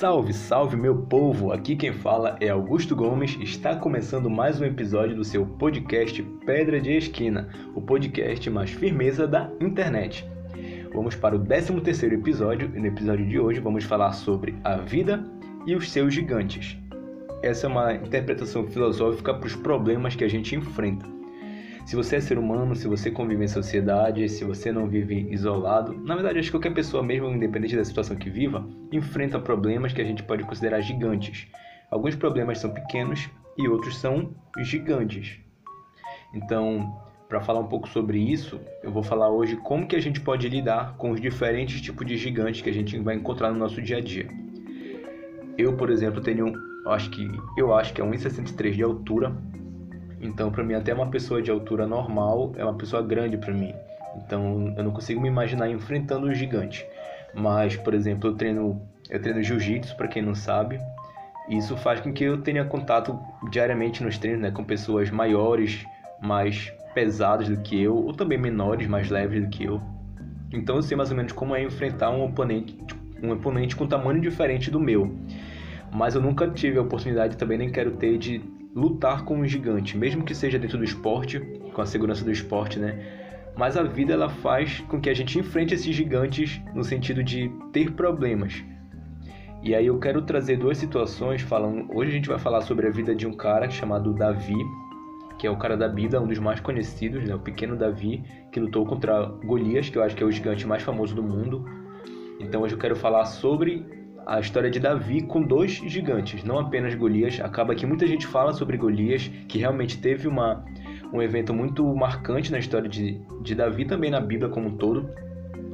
Salve, salve meu povo! Aqui quem fala é Augusto Gomes. Está começando mais um episódio do seu podcast Pedra de Esquina, o podcast mais firmeza da internet. Vamos para o 13 terceiro episódio e no episódio de hoje vamos falar sobre a vida e os seus gigantes. Essa é uma interpretação filosófica para os problemas que a gente enfrenta. Se você é ser humano, se você convive em sociedade, se você não vive isolado, na verdade acho que qualquer pessoa, mesmo independente da situação que viva, enfrenta problemas que a gente pode considerar gigantes. Alguns problemas são pequenos e outros são gigantes. Então, para falar um pouco sobre isso, eu vou falar hoje como que a gente pode lidar com os diferentes tipos de gigantes que a gente vai encontrar no nosso dia a dia. Eu, por exemplo, tenho, acho que eu acho que é 1,63 de altura, então, para mim, até uma pessoa de altura normal é uma pessoa grande para mim. Então, eu não consigo me imaginar enfrentando um gigante. Mas, por exemplo, eu treino, eu treino jiu-jitsu, para quem não sabe. Isso faz com que eu tenha contato diariamente nos treinos né, com pessoas maiores, mais pesadas do que eu, ou também menores, mais leves do que eu. Então, eu sei mais ou menos como é enfrentar um oponente, um oponente com tamanho diferente do meu. Mas eu nunca tive a oportunidade, também nem quero ter, de lutar com um gigante, mesmo que seja dentro do esporte, com a segurança do esporte, né? Mas a vida ela faz com que a gente enfrente esses gigantes no sentido de ter problemas. E aí eu quero trazer duas situações falando. Hoje a gente vai falar sobre a vida de um cara chamado Davi, que é o cara da Bíblia, um dos mais conhecidos, né? o pequeno Davi, que lutou contra Golias, que eu acho que é o gigante mais famoso do mundo. Então hoje eu quero falar sobre a história de Davi com dois gigantes, não apenas Golias. Acaba que muita gente fala sobre Golias, que realmente teve uma, um evento muito marcante na história de, de Davi, também na Bíblia como um todo.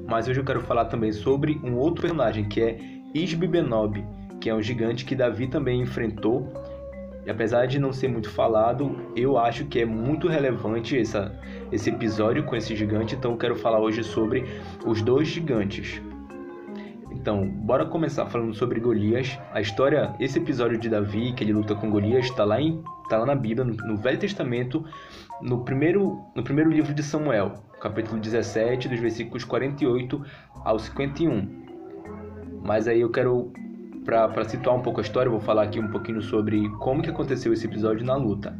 Mas hoje eu quero falar também sobre um outro personagem, que é Isbibenob, que é um gigante que Davi também enfrentou. E apesar de não ser muito falado, eu acho que é muito relevante essa, esse episódio com esse gigante, então eu quero falar hoje sobre os dois gigantes. Então, bora começar falando sobre Golias. A história, esse episódio de Davi, que ele luta com Golias, está lá, em, tá lá na Bíblia, no, no, Velho Testamento, no primeiro, no primeiro livro de Samuel, capítulo 17, dos versículos 48 ao 51. Mas aí eu quero, para situar um pouco a história, vou falar aqui um pouquinho sobre como que aconteceu esse episódio na luta.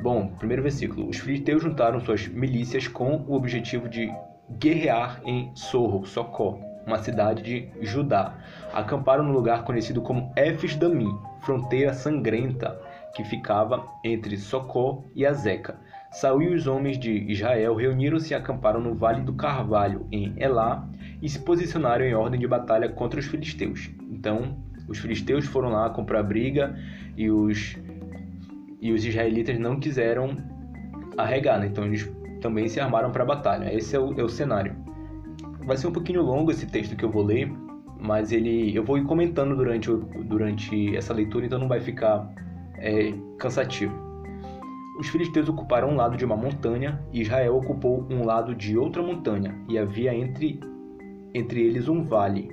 Bom, primeiro versículo. Os filisteus juntaram suas milícias com o objetivo de guerrear em Sorro, Socó, uma cidade de Judá. Acamparam no lugar conhecido como Efes Damim, fronteira sangrenta que ficava entre Socó e Azeca. Saul e os homens de Israel reuniram-se e acamparam no Vale do Carvalho, em Elá, e se posicionaram em ordem de batalha contra os filisteus. Então, os filisteus foram lá comprar briga e os, e os israelitas não quiseram arregar, né? então eles também se armaram para a batalha. Esse é o, é o cenário. Vai ser um pouquinho longo esse texto que eu vou ler, mas ele eu vou ir comentando durante, durante essa leitura, então não vai ficar é, cansativo. Os filisteus ocuparam um lado de uma montanha e Israel ocupou um lado de outra montanha, e havia entre, entre eles um vale.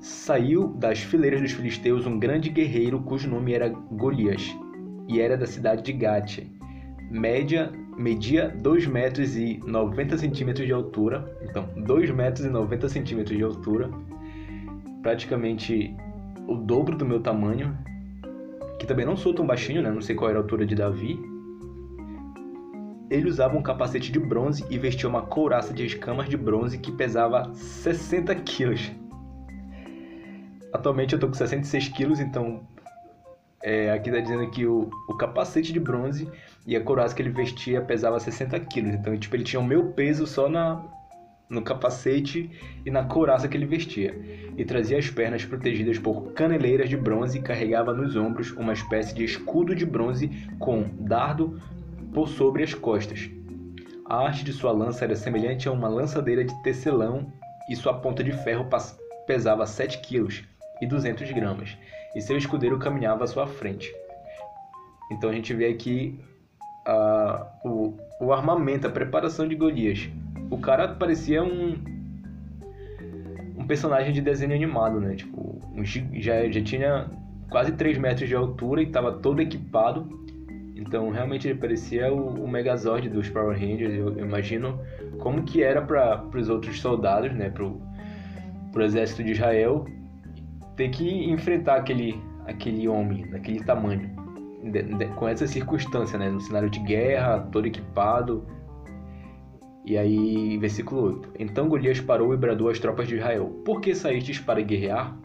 Saiu das fileiras dos filisteus um grande guerreiro cujo nome era Golias, e era da cidade de Gate, média media 2 metros e 90 centímetros de altura, então 2 metros e 90 centímetros de altura, praticamente o dobro do meu tamanho, que também não sou tão baixinho, né? não sei qual era a altura de Davi. Ele usava um capacete de bronze e vestia uma couraça de escamas de bronze que pesava 60 quilos. Atualmente eu tô com 66 quilos, então é, aqui está dizendo que o, o capacete de bronze e a couraça que ele vestia pesava 60 quilos. Então, tipo, ele tinha o meu peso só na, no capacete e na couraça que ele vestia. E trazia as pernas protegidas por caneleiras de bronze e carregava nos ombros uma espécie de escudo de bronze com dardo por sobre as costas. A arte de sua lança era semelhante a uma lançadeira de tecelão e sua ponta de ferro pesava 7 quilos e 200 gramas e seu escudeiro caminhava à sua frente. Então a gente vê aqui uh, o, o armamento, a preparação de Golias. O cara parecia um, um personagem de desenho animado, né? Tipo, um, já, já tinha quase 3 metros de altura e estava todo equipado. Então realmente ele parecia o, o Megazord dos Power Rangers. Eu, eu imagino como que era para os outros soldados, né? Pro, pro exército de Israel ter que enfrentar aquele, aquele homem daquele tamanho, de, de, com essa circunstância, né? No cenário de guerra, todo equipado. E aí, versículo 8: Então Golias parou e bradou às tropas de Israel: Por que saístes para guerrear?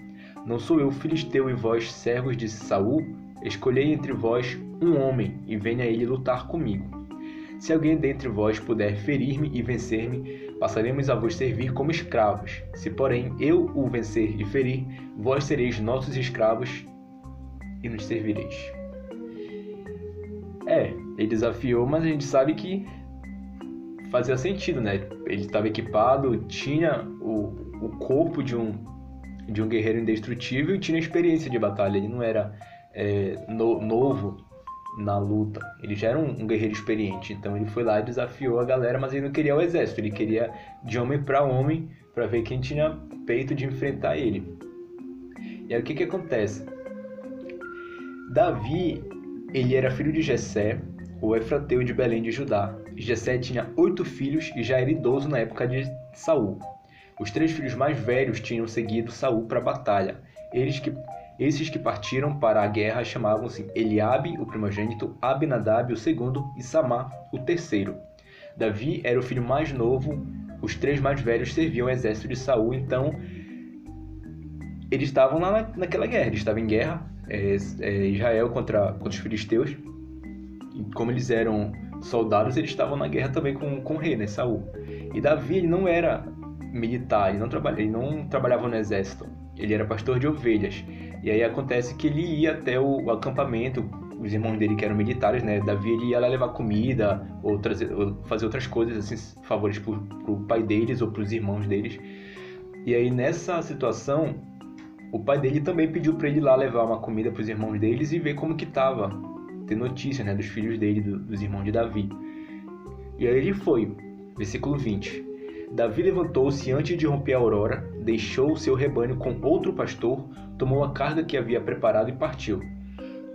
Não sou eu, filisteu, e vós, servos de Saul? Escolhei entre vós um homem, e venha ele lutar comigo. Se alguém dentre vós puder ferir-me e vencer-me, passaremos a vos servir como escravos. Se, porém, eu o vencer e ferir, vós sereis nossos escravos e nos servireis. É, ele desafiou, mas a gente sabe que fazia sentido, né? Ele estava equipado, tinha o, o corpo de um, de um guerreiro indestrutível e tinha experiência de batalha. Ele não era é, no, novo na luta. Ele já era um, um, guerreiro experiente, então ele foi lá e desafiou a galera, mas ele não queria o exército, ele queria de homem para homem para ver quem tinha peito de enfrentar ele. E aí o que que acontece? Davi, ele era filho de Jessé, o Efrateu de Belém de Judá. Jessé tinha oito filhos e já era idoso na época de Saul. Os três filhos mais velhos tinham seguido Saul para a batalha. Eles que esses que partiram para a guerra chamavam-se Eliabe, o primogênito, Abinadab, o segundo, e Samá, o terceiro. Davi era o filho mais novo, os três mais velhos serviam o exército de Saul, então eles estavam lá na, naquela guerra, eles estavam em guerra, é, é, Israel contra, contra os filisteus, e como eles eram soldados, eles estavam na guerra também com, com o rei, né, Saul. E Davi ele não era militar, ele não, trabalha, ele não trabalhava no exército, ele era pastor de ovelhas. E aí acontece que ele ia até o, acampamento, os irmãos dele que eram militares, né? Davi ele ia lá levar comida ou, trazer, ou fazer outras coisas, assim, favores pro, pro pai deles ou pros irmãos deles. E aí nessa situação, o pai dele também pediu para ele ir lá levar uma comida pros irmãos deles e ver como que tava, ter notícia, né, dos filhos dele, do, dos irmãos de Davi. E aí ele foi, versículo 20. Davi levantou-se antes de romper a aurora, deixou o seu rebanho com outro pastor, tomou a carga que havia preparado e partiu.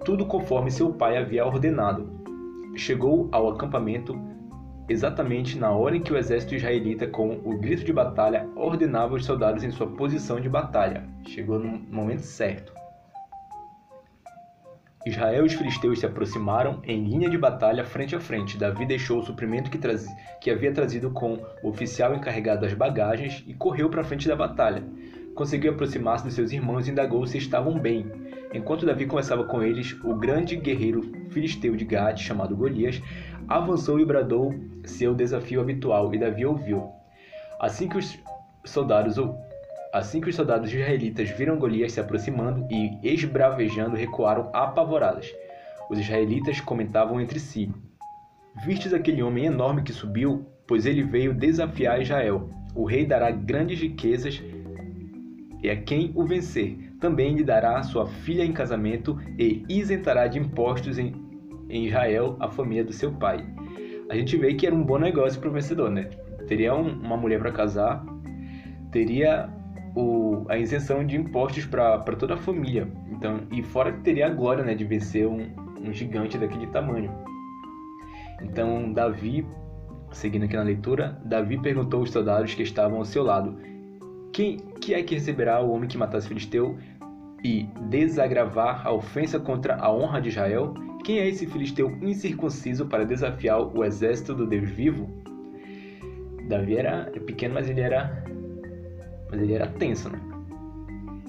Tudo conforme seu pai havia ordenado. Chegou ao acampamento exatamente na hora em que o exército israelita, com o grito de batalha, ordenava os soldados em sua posição de batalha. Chegou no momento certo. Israel e os filisteus se aproximaram em linha de batalha frente a frente. Davi deixou o suprimento que, traz... que havia trazido com o oficial encarregado das bagagens e correu para a frente da batalha. Conseguiu aproximar-se de seus irmãos e indagou se estavam bem. Enquanto Davi conversava com eles, o grande guerreiro filisteu de Gade, chamado Golias, avançou e bradou seu desafio habitual, e Davi ouviu. Assim que os soldados Assim que os soldados israelitas viram Golias se aproximando e esbravejando, recuaram apavorados. Os israelitas comentavam entre si: Vistes aquele homem enorme que subiu? Pois ele veio desafiar Israel. O rei dará grandes riquezas e a quem o vencer. Também lhe dará sua filha em casamento e isentará de impostos em, em Israel a família do seu pai. A gente vê que era um bom negócio para o vencedor, né? Teria um, uma mulher para casar, teria a isenção de impostos para toda a família. Então, e fora que teria a glória né, de vencer um, um gigante daquele tamanho. Então, Davi, seguindo aqui na leitura, Davi perguntou aos soldados que estavam ao seu lado: Quem que é que receberá o homem que matasse Filisteu e desagravar a ofensa contra a honra de Israel? Quem é esse filisteu incircunciso para desafiar o exército do Deus vivo? Davi era pequeno, mas ele era mas ele era tenso, né?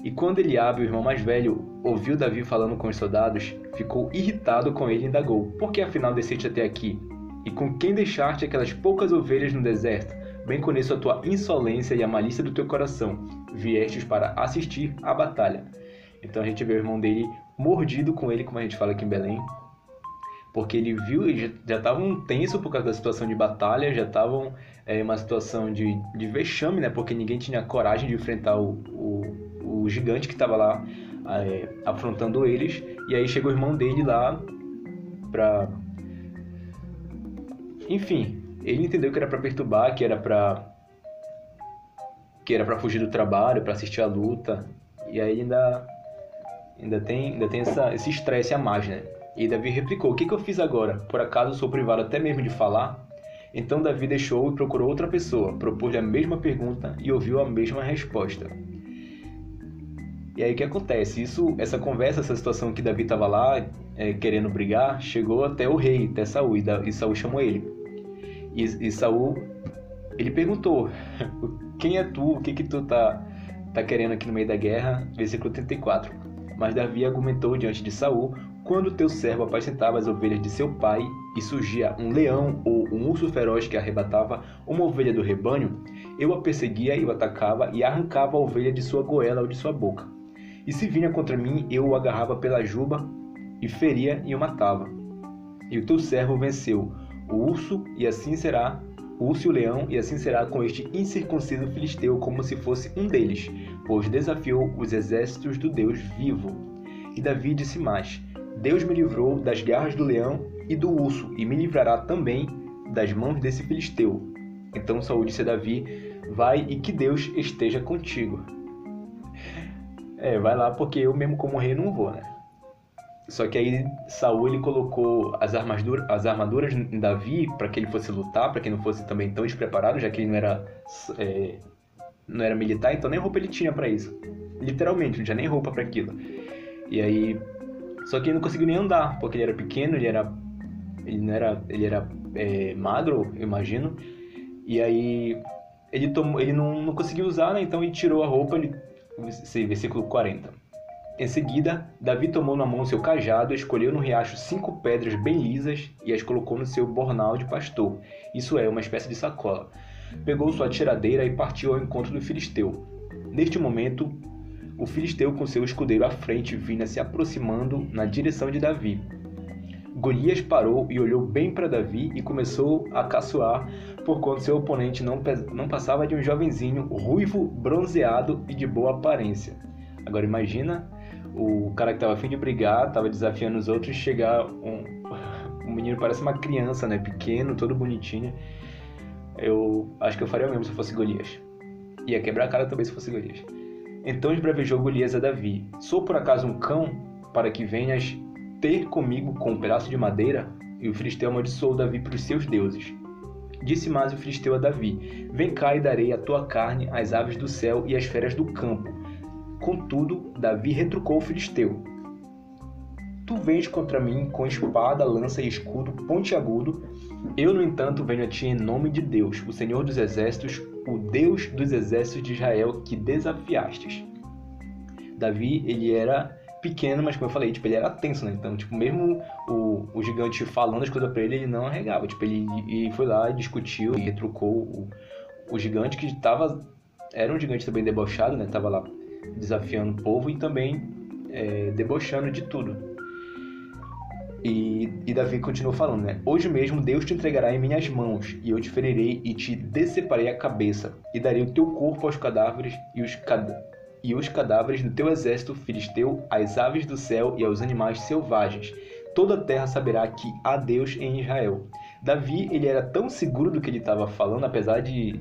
E quando Eliabe, o irmão mais velho, ouviu Davi falando com os soldados, ficou irritado com ele e indagou: Por que afinal desceste até aqui? E com quem deixaste aquelas poucas ovelhas no deserto? Bem conheço a tua insolência e a malícia do teu coração. Viestes para assistir à batalha. Então a gente vê o irmão dele mordido com ele, como a gente fala aqui em Belém, porque ele viu, já estavam tenso por causa da situação de batalha, já estavam é, uma situação de, de vexame, né? Porque ninguém tinha coragem de enfrentar o, o, o gigante que estava lá é, afrontando eles. E aí chegou o irmão dele lá pra. Enfim, ele entendeu que era para perturbar, que era para que era para fugir do trabalho, para assistir a luta. E aí ainda ainda tem ainda tem essa, esse estresse a mais, né? E Davi replicou: O que, que eu fiz agora? Por acaso sou privado até mesmo de falar? Então Davi deixou e procurou outra pessoa, propôs-lhe a mesma pergunta e ouviu a mesma resposta. E aí o que acontece? Isso, essa conversa, essa situação que Davi estava lá é, querendo brigar, chegou até o rei, até Saul, e, da, e Saul chamou ele. E, e Saul, ele perguntou: Quem é tu? O que que tu tá, tá querendo aqui no meio da guerra? Versículo 34. Mas Davi argumentou diante de Saul: Quando teu servo apacentava as ovelhas de seu pai e surgia um leão ou um urso feroz que arrebatava uma ovelha do rebanho, eu a perseguia e o atacava e arrancava a ovelha de sua goela ou de sua boca. E se vinha contra mim, eu o agarrava pela juba e feria e o matava. E o teu servo venceu o urso, e assim será o urso e o leão, e assim será com este incircunciso filisteu, como se fosse um deles, pois desafiou os exércitos do Deus vivo. E Davi disse mais: Deus me livrou das garras do leão e do urso, e me livrará também das mãos desse filisteu. Então Saúl disse a Davi: Vai e que Deus esteja contigo. É, vai lá porque eu mesmo como rei não vou, né? Só que aí Saul ele colocou as armaduras, as armaduras em Davi para que ele fosse lutar, para que não fosse também tão despreparado, já que ele não era é, não era militar, então nem roupa ele tinha para isso. Literalmente, não tinha nem roupa para aquilo. E aí só que ele não conseguiu nem andar, porque ele era pequeno, ele era ele não era ele era é, magro, eu imagino. E aí ele tomou, ele não, não conseguiu usar, né? Então ele tirou a roupa, ele versículo 40. Em seguida, Davi tomou na mão seu cajado, escolheu no riacho cinco pedras bem lisas e as colocou no seu bornal de pastor, isso é, uma espécie de sacola. Pegou sua tiradeira e partiu ao encontro do filisteu. Neste momento, o filisteu com seu escudeiro à frente vinha se aproximando na direção de Davi. Golias parou e olhou bem para Davi e começou a caçoar, porquanto seu oponente não, não passava de um jovenzinho ruivo, bronzeado e de boa aparência. Agora imagina o cara que estava afim de brigar, estava desafiando os outros, chegar um, um menino parece uma criança, né, pequeno, todo bonitinho. Eu acho que eu faria o mesmo se fosse Golias. Ia quebrar a cara também se fosse Golias. Então esbravejou Golias a Davi: Sou por acaso um cão para que venhas ter comigo com um pedaço de madeira? E o filisteu amaldiçoou Davi para os seus deuses. Disse mais o filisteu a Davi: Vem cá e darei a tua carne às aves do céu e às feras do campo. Contudo, Davi retrucou o filisteu: Tu vens contra mim com espada, lança e escudo pontiagudo. Eu, no entanto, venho a ti em nome de Deus, o Senhor dos exércitos, o Deus dos exércitos de Israel que desafiastes. Davi, ele era pequeno, mas como eu falei, tipo, ele era tenso, né? Então, tipo, mesmo o, o gigante falando as coisas pra ele, ele não arregava. Tipo, ele, ele foi lá, discutiu e retrucou o, o gigante que tava... Era um gigante também debochado, né? Tava lá desafiando o povo e também é, debochando de tudo. E, e, Davi continuou falando, né? Hoje mesmo Deus te entregará em minhas mãos, e eu te ferirei e te deceparei a cabeça, e darei o teu corpo aos cadáveres e os, e os cadáveres do teu exército filisteu, às aves do céu e aos animais selvagens. Toda a terra saberá que há Deus em Israel. Davi, ele era tão seguro do que ele estava falando, apesar de,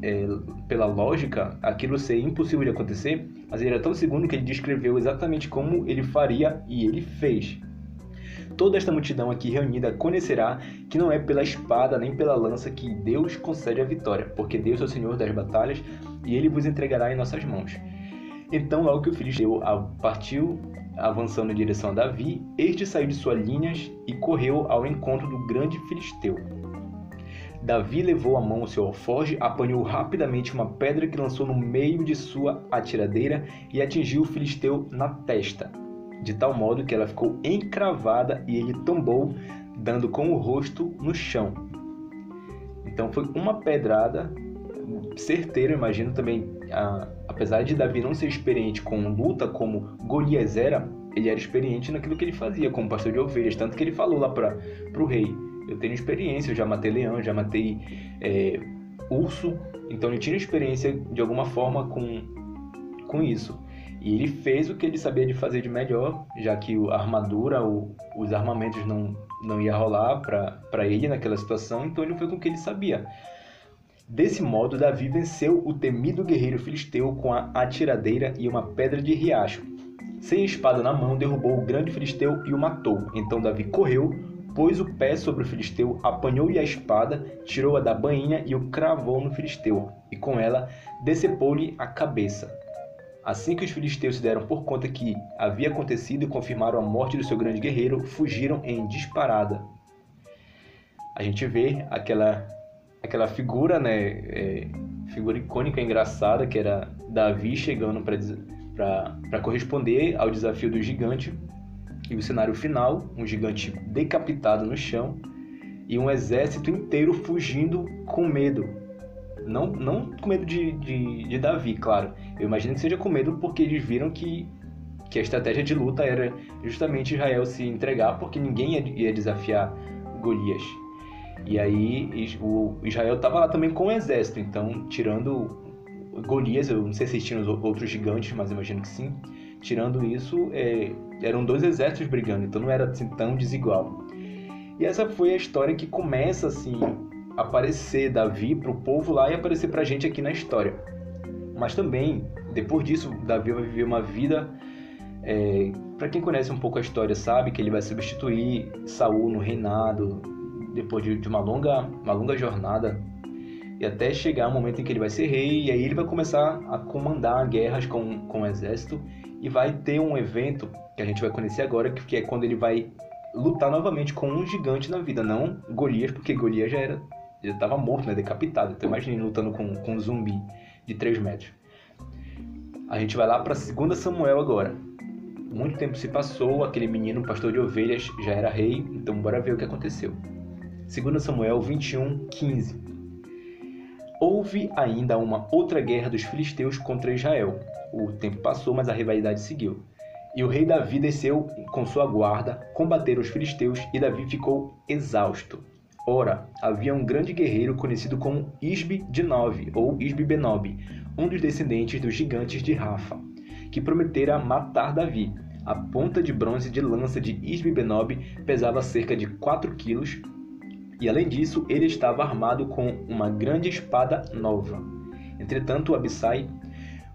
é, pela lógica, aquilo ser impossível de acontecer, mas ele era tão seguro que ele descreveu exatamente como ele faria e ele fez. Toda esta multidão aqui reunida conhecerá que não é pela espada nem pela lança que Deus concede a vitória, porque Deus é o Senhor das batalhas e ele vos entregará em nossas mãos. Então, logo que o filisteu partiu, avançando em direção a Davi, este saiu de suas linhas e correu ao encontro do grande filisteu. Davi levou a mão ao seu alforge, apanhou rapidamente uma pedra que lançou no meio de sua atiradeira e atingiu o filisteu na testa, de tal modo que ela ficou encravada e ele tombou, dando com o rosto no chão. Então foi uma pedrada certeira, imagino também apesar de Davi não ser experiente com luta como Golias era, ele era experiente naquilo que ele fazia como pastor de ovelhas, tanto que ele falou lá para o rei, eu tenho experiência, eu já matei leão, já matei é, urso, então ele tinha experiência de alguma forma com, com isso. E ele fez o que ele sabia de fazer de melhor, já que a armadura, o, os armamentos não, não ia rolar para ele naquela situação, então ele foi com o que ele sabia. Desse modo, Davi venceu o temido guerreiro filisteu com a atiradeira e uma pedra de riacho. Sem espada na mão, derrubou o grande filisteu e o matou. Então Davi correu, pôs o pé sobre o filisteu, apanhou-lhe a espada, tirou-a da bainha e o cravou no filisteu, e com ela decepou-lhe a cabeça. Assim que os filisteus se deram por conta que havia acontecido e confirmaram a morte do seu grande guerreiro, fugiram em disparada. A gente vê aquela aquela figura, né, é, figura icônica engraçada que era Davi chegando para corresponder ao desafio do gigante e o cenário final, um gigante decapitado no chão e um exército inteiro fugindo com medo. Não, não com medo de, de, de Davi, claro. Eu imagino que seja com medo porque eles viram que, que a estratégia de luta era justamente Israel se entregar porque ninguém ia, ia desafiar Golias. E aí o Israel estava lá também com o exército, então tirando Golias, eu não sei se tinham outros gigantes, mas imagino que sim. Tirando isso, é, eram dois exércitos brigando, então não era assim, tão desigual. E essa foi a história que começa assim aparecer Davi para o povo lá e aparecer para a gente aqui na história. Mas também, depois disso, Davi vai viver uma vida. É, para quem conhece um pouco a história, sabe que ele vai substituir Saul no reinado, depois de, de uma, longa, uma longa jornada e até chegar o momento em que ele vai ser rei, e aí ele vai começar a comandar guerras com, com o exército, e vai ter um evento que a gente vai conhecer agora, que, que é quando ele vai lutar novamente com um gigante na vida, não Golias, porque Golias já era já estava morto, né, decapitado. Então imagine lutando com, com um zumbi de 3 metros. A gente vai lá para 2 Samuel agora. Muito tempo se passou, aquele menino pastor de ovelhas já era rei, então bora ver o que aconteceu. 2 Samuel 21, 15. Houve ainda uma outra guerra dos filisteus contra Israel. O tempo passou, mas a rivalidade seguiu. E o rei Davi desceu com sua guarda, combater os filisteus, e Davi ficou exausto. Ora, havia um grande guerreiro conhecido como Isbe de Nove, ou Isbe Benob, um dos descendentes dos gigantes de Rafa, que prometera matar Davi. A ponta de bronze de lança de Isbe Benob pesava cerca de 4 quilos e além disso ele estava armado com uma grande espada nova. Entretanto, Abissai,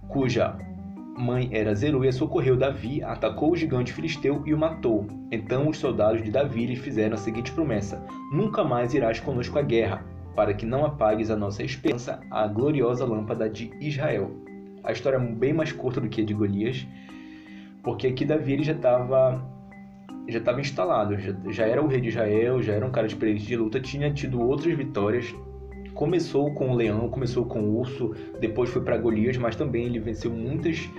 cuja mãe era Zeruia, socorreu Davi, atacou o gigante filisteu e o matou. Então os soldados de Davi lhe fizeram a seguinte promessa: Nunca mais irás conosco à guerra, para que não apagues a nossa esperança, a gloriosa lâmpada de Israel. A história é bem mais curta do que a de Golias, porque aqui Davi já estava já estava instalado, já, já era o rei de Israel, já era um cara experiente de luta, tinha tido outras vitórias. Começou com o leão, começou com o urso, depois foi para Golias, mas também ele venceu muitas,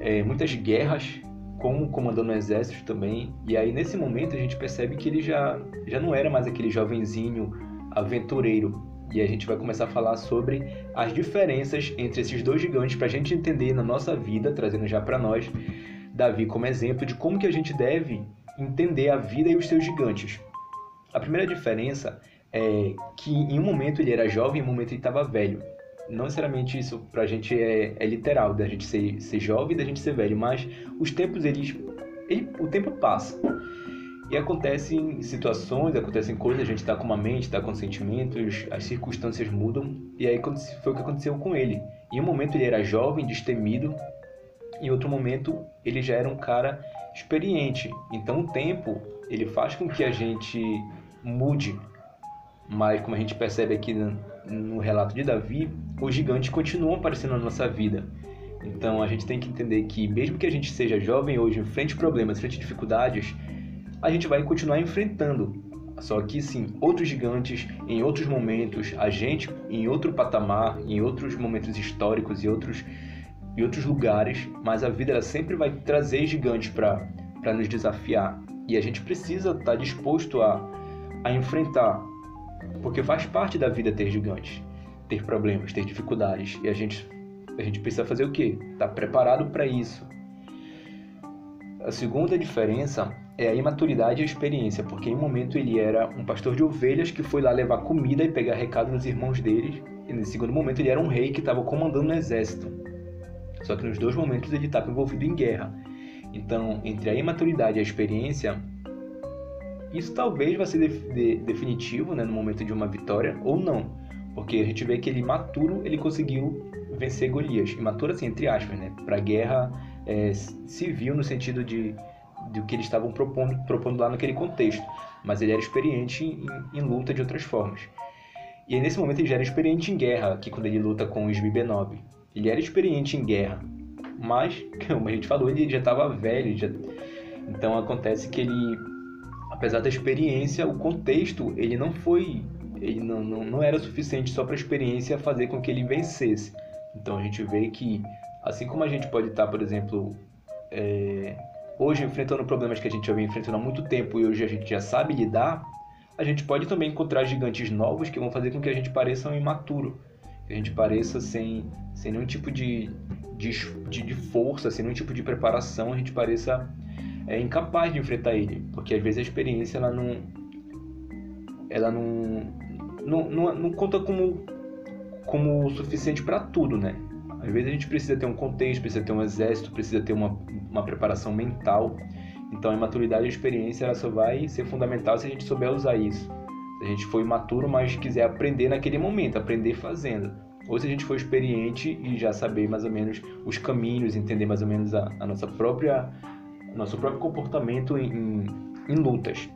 é, muitas guerras, como comandando o exército também. E aí nesse momento a gente percebe que ele já, já não era mais aquele jovenzinho aventureiro. E a gente vai começar a falar sobre as diferenças entre esses dois gigantes para a gente entender na nossa vida, trazendo já para nós Davi como exemplo de como que a gente deve entender a vida e os seus gigantes. A primeira diferença é que em um momento ele era jovem, em um momento ele estava velho. Não necessariamente isso para a gente é, é, literal, da gente ser, ser jovem e da gente ser velho, mas os tempos, eles, ele, o tempo passa. E acontecem situações, acontecem coisas, a gente está com uma mente, está com sentimentos, as circunstâncias mudam, e aí foi o que aconteceu com ele. Em um momento ele era jovem, destemido, em outro momento ele já era um cara experiente. Então o tempo ele faz com que a gente mude, mas como a gente percebe aqui no, relato de Davi, os gigantes continuam aparecendo na nossa vida. Então a gente tem que entender que mesmo que a gente seja jovem hoje, enfrente problemas, enfrente dificuldades, a gente vai continuar enfrentando. Só que sim, outros gigantes em outros momentos, a gente em outro patamar, em outros momentos históricos e outros e outros lugares, mas a vida ela sempre vai trazer gigantes para nos desafiar. E a gente precisa estar tá disposto a, a enfrentar, porque faz parte da vida ter gigantes, ter problemas, ter dificuldades. E a gente, a gente precisa fazer o quê? Estar tá preparado para isso. A segunda diferença é a imaturidade e a experiência, porque em um momento ele era um pastor de ovelhas que foi lá levar comida e pegar recado dos irmãos deles, e no segundo momento ele era um rei que estava comandando um exército. Só que nos dois momentos ele estava envolvido em guerra. Então, entre a imaturidade e a experiência, isso talvez vá ser de, de, definitivo né, no momento de uma vitória ou não. Porque a gente vê que ele maturo, ele conseguiu vencer Golias. Imaturo assim, entre aspas, né? Para guerra é, civil no sentido de do que eles estavam propondo, propondo lá naquele contexto. Mas ele era experiente em, em luta de outras formas. E aí, nesse momento ele já era experiente em guerra, aqui quando ele luta com o Isbi Benob. Ele era experiente em guerra. mas, como a gente falou, ele já estava velho, já... então acontece que ele, apesar da experiência, o contexto ele não foi, ele não, não, não era suficiente só para a experiência fazer com que ele vencesse. Então a gente vê que, assim como a gente pode estar, por exemplo, é, hoje enfrentando problemas que a gente já vem enfrentando há muito tempo e hoje a gente já sabe lidar, a gente pode também encontrar gigantes novos que vão fazer com que a gente pareça um imaturo, que a gente pareça sem, sem nenhum tipo de, de, de força, sem nenhum tipo de preparação, a gente pareça é, incapaz de enfrentar ele, porque às vezes a experiência ela não, ela não, não, não, não conta como, como suficiente para tudo, né? Às vezes a gente precisa ter um contexto, precisa ter um exército, precisa ter uma, uma preparação mental. Então a maturidade e a experiência ela só vai ser fundamental se a gente souber usar isso. Se a gente for imaturo, mas quiser aprender naquele momento, aprender fazendo. Ou se a gente for experiente e já saber mais ou menos os caminhos, entender mais ou menos a, a nossa própria nosso próprio comportamento em, em, em lutas.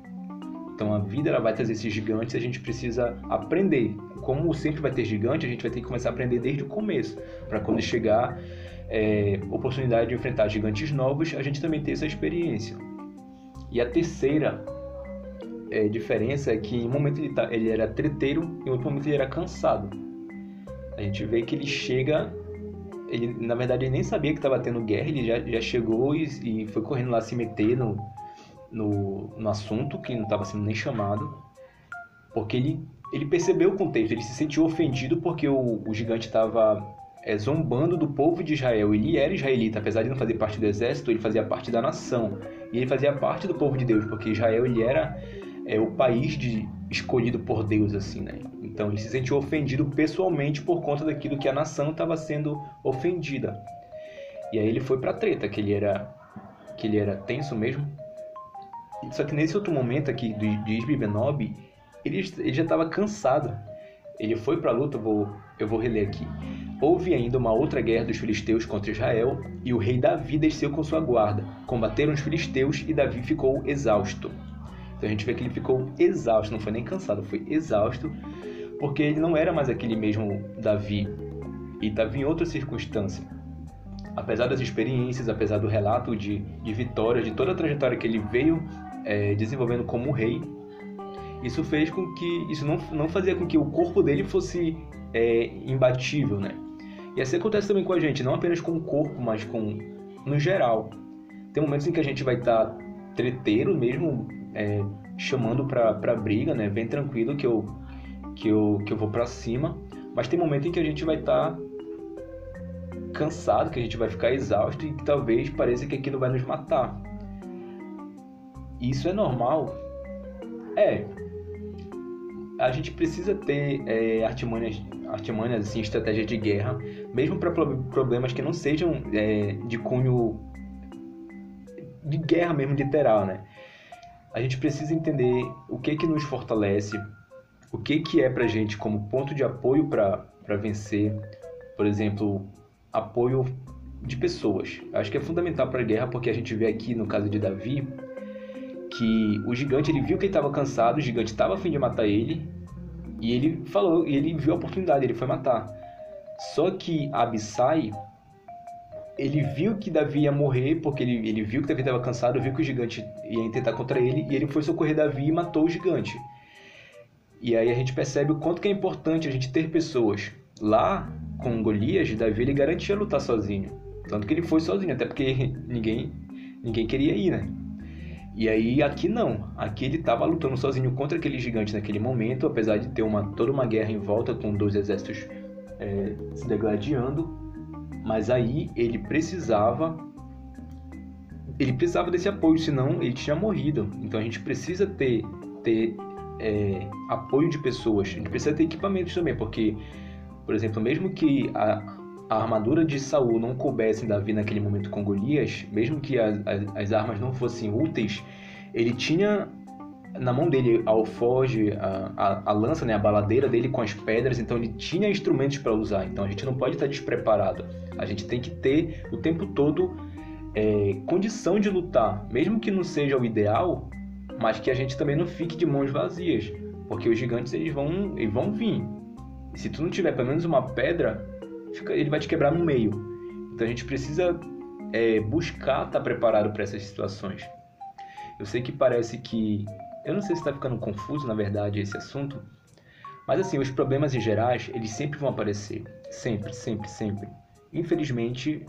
Então a vida ela vai trazer esses gigantes, a gente precisa aprender. Como sempre vai ter gigante, a gente vai ter que começar a aprender desde o começo, para quando chegar é, oportunidade de enfrentar gigantes novos, a gente também ter essa experiência. E a terceira é, diferença é que em um momento ele, tá, ele era treteiro e em outro momento ele era cansado. A gente vê que ele chega, ele na verdade ele nem sabia que estava tendo guerra, ele já, já chegou e, e foi correndo lá se meter no, no, no assunto, que não estava sendo nem chamado, porque ele, ele percebeu o contexto, ele se sentiu ofendido porque o, o gigante estava é, zombando do povo de Israel. Ele era israelita, apesar de não fazer parte do exército, ele fazia parte da nação. E ele fazia parte do povo de Deus, porque Israel ele era é, o país de, escolhido por Deus, assim, né? Então ele se sentiu ofendido pessoalmente por conta daquilo que a nação estava sendo ofendida. E aí ele foi para treta, que ele era que ele era tenso mesmo, só que nesse outro momento aqui de, de Isbi Benob, ele, ele já estava cansado. Ele foi para a luta, vou, eu vou reler aqui. Houve ainda uma outra guerra dos filisteus contra Israel, e o rei Davi desceu com sua guarda. Combateram os filisteus e Davi ficou exausto. Então a gente vê que ele ficou exausto, não foi nem cansado, foi exausto, porque ele não era mais aquele mesmo Davi. E estava em outra circunstância apesar das experiências, apesar do relato de, de vitórias, de toda a trajetória que ele veio é, desenvolvendo como rei, isso fez com que isso não, não fazia com que o corpo dele fosse é, imbatível, né? E assim acontece também com a gente, não apenas com o corpo, mas com no geral. Tem momentos em que a gente vai estar tá treteiro mesmo, é, chamando para briga, né? Bem tranquilo que eu que eu que eu vou para cima, mas tem momento em que a gente vai estar tá cansado, que a gente vai ficar exausto e que talvez pareça que aquilo vai nos matar. Isso é normal? É. A gente precisa ter é, artimanhas, artimanhas assim, estratégias de guerra, mesmo para problemas que não sejam é, de cunho de guerra mesmo literal, né? A gente precisa entender o que que nos fortalece, o que que é para gente como ponto de apoio para vencer. Por exemplo, apoio de pessoas. Acho que é fundamental para a guerra porque a gente vê aqui no caso de Davi que o gigante ele viu que ele estava cansado, o gigante estava a fim de matar ele e ele falou, e ele viu a oportunidade, ele foi matar. Só que Abissai ele viu que Davi ia morrer porque ele, ele viu que Davi estava cansado, viu que o gigante ia tentar contra ele e ele foi socorrer Davi e matou o gigante. E aí a gente percebe o quanto que é importante a gente ter pessoas lá com Golias, Davi ele garantia lutar sozinho. Tanto que ele foi sozinho, até porque ninguém, ninguém queria ir, né? E aí aqui não, aqui ele estava lutando sozinho contra aquele gigante naquele momento, apesar de ter uma, toda uma guerra em volta com dois exércitos é, se degladiando, mas aí ele precisava ele precisava desse apoio, senão ele tinha morrido. Então a gente precisa ter, ter é, apoio de pessoas, a gente precisa ter equipamentos também, porque por exemplo, mesmo que a, a armadura de Saul não coubesse Davi naquele momento com Golias, mesmo que as, as, as armas não fossem úteis, ele tinha na mão dele a alfoge, a, a, a, lança, né, a baladeira dele com as pedras, então ele tinha instrumentos para usar. Então a gente não pode estar despreparado. A gente tem que ter o tempo todo é, condição de lutar, mesmo que não seja o ideal, mas que a gente também não fique de mãos vazias, porque os gigantes eles vão, eles vão vir. Se tu não tiver pelo menos uma pedra, fica, ele vai te quebrar no meio. Então a gente precisa é, buscar estar preparado para essas situações. Eu sei que parece que. Eu não sei se está ficando confuso, na verdade, esse assunto. Mas assim, os problemas em gerais, eles sempre vão aparecer. Sempre, sempre, sempre. Infelizmente,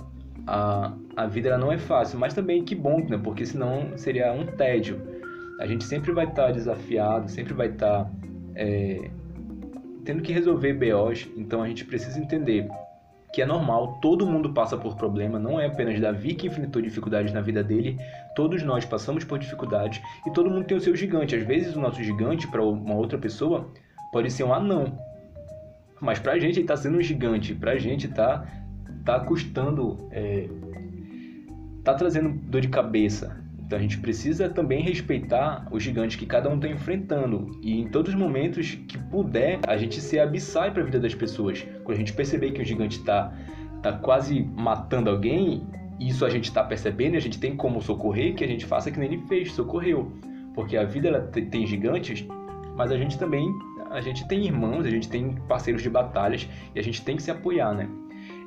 a, a vida não é fácil, mas também que bom, né? Porque senão seria um tédio. A gente sempre vai estar tá desafiado, sempre vai estar tá, é, tendo que resolver BOs, então a gente precisa entender que é normal, todo mundo passa por problema, não é apenas Davi que enfrentou dificuldades na vida dele, todos nós passamos por dificuldades e todo mundo tem o seu gigante. Às vezes o nosso gigante para uma outra pessoa pode ser um anão, mas para a gente ele está sendo um gigante, para a gente está tá custando, é, tá trazendo dor de cabeça, então a gente precisa também respeitar os gigantes que cada um está enfrentando e em todos os momentos que puder a gente ser abissai para a vida das pessoas. Quando a gente perceber que o gigante está tá quase matando alguém, isso a gente está percebendo a gente tem como socorrer, que a gente faça que nem ele fez, socorreu. Porque a vida ela tem gigantes, mas a gente também a gente tem irmãos, a gente tem parceiros de batalhas e a gente tem que se apoiar, né?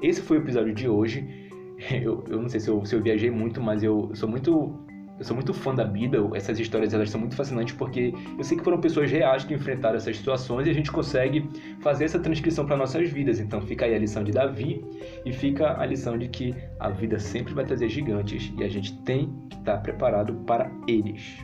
Esse foi o episódio de hoje. Eu, eu não sei se eu, se eu viajei muito, mas eu sou muito eu sou muito fã da Bíblia, essas histórias elas são muito fascinantes porque eu sei que foram pessoas reais que enfrentaram essas situações e a gente consegue fazer essa transcrição para nossas vidas. Então fica aí a lição de Davi e fica a lição de que a vida sempre vai trazer gigantes e a gente tem que estar preparado para eles.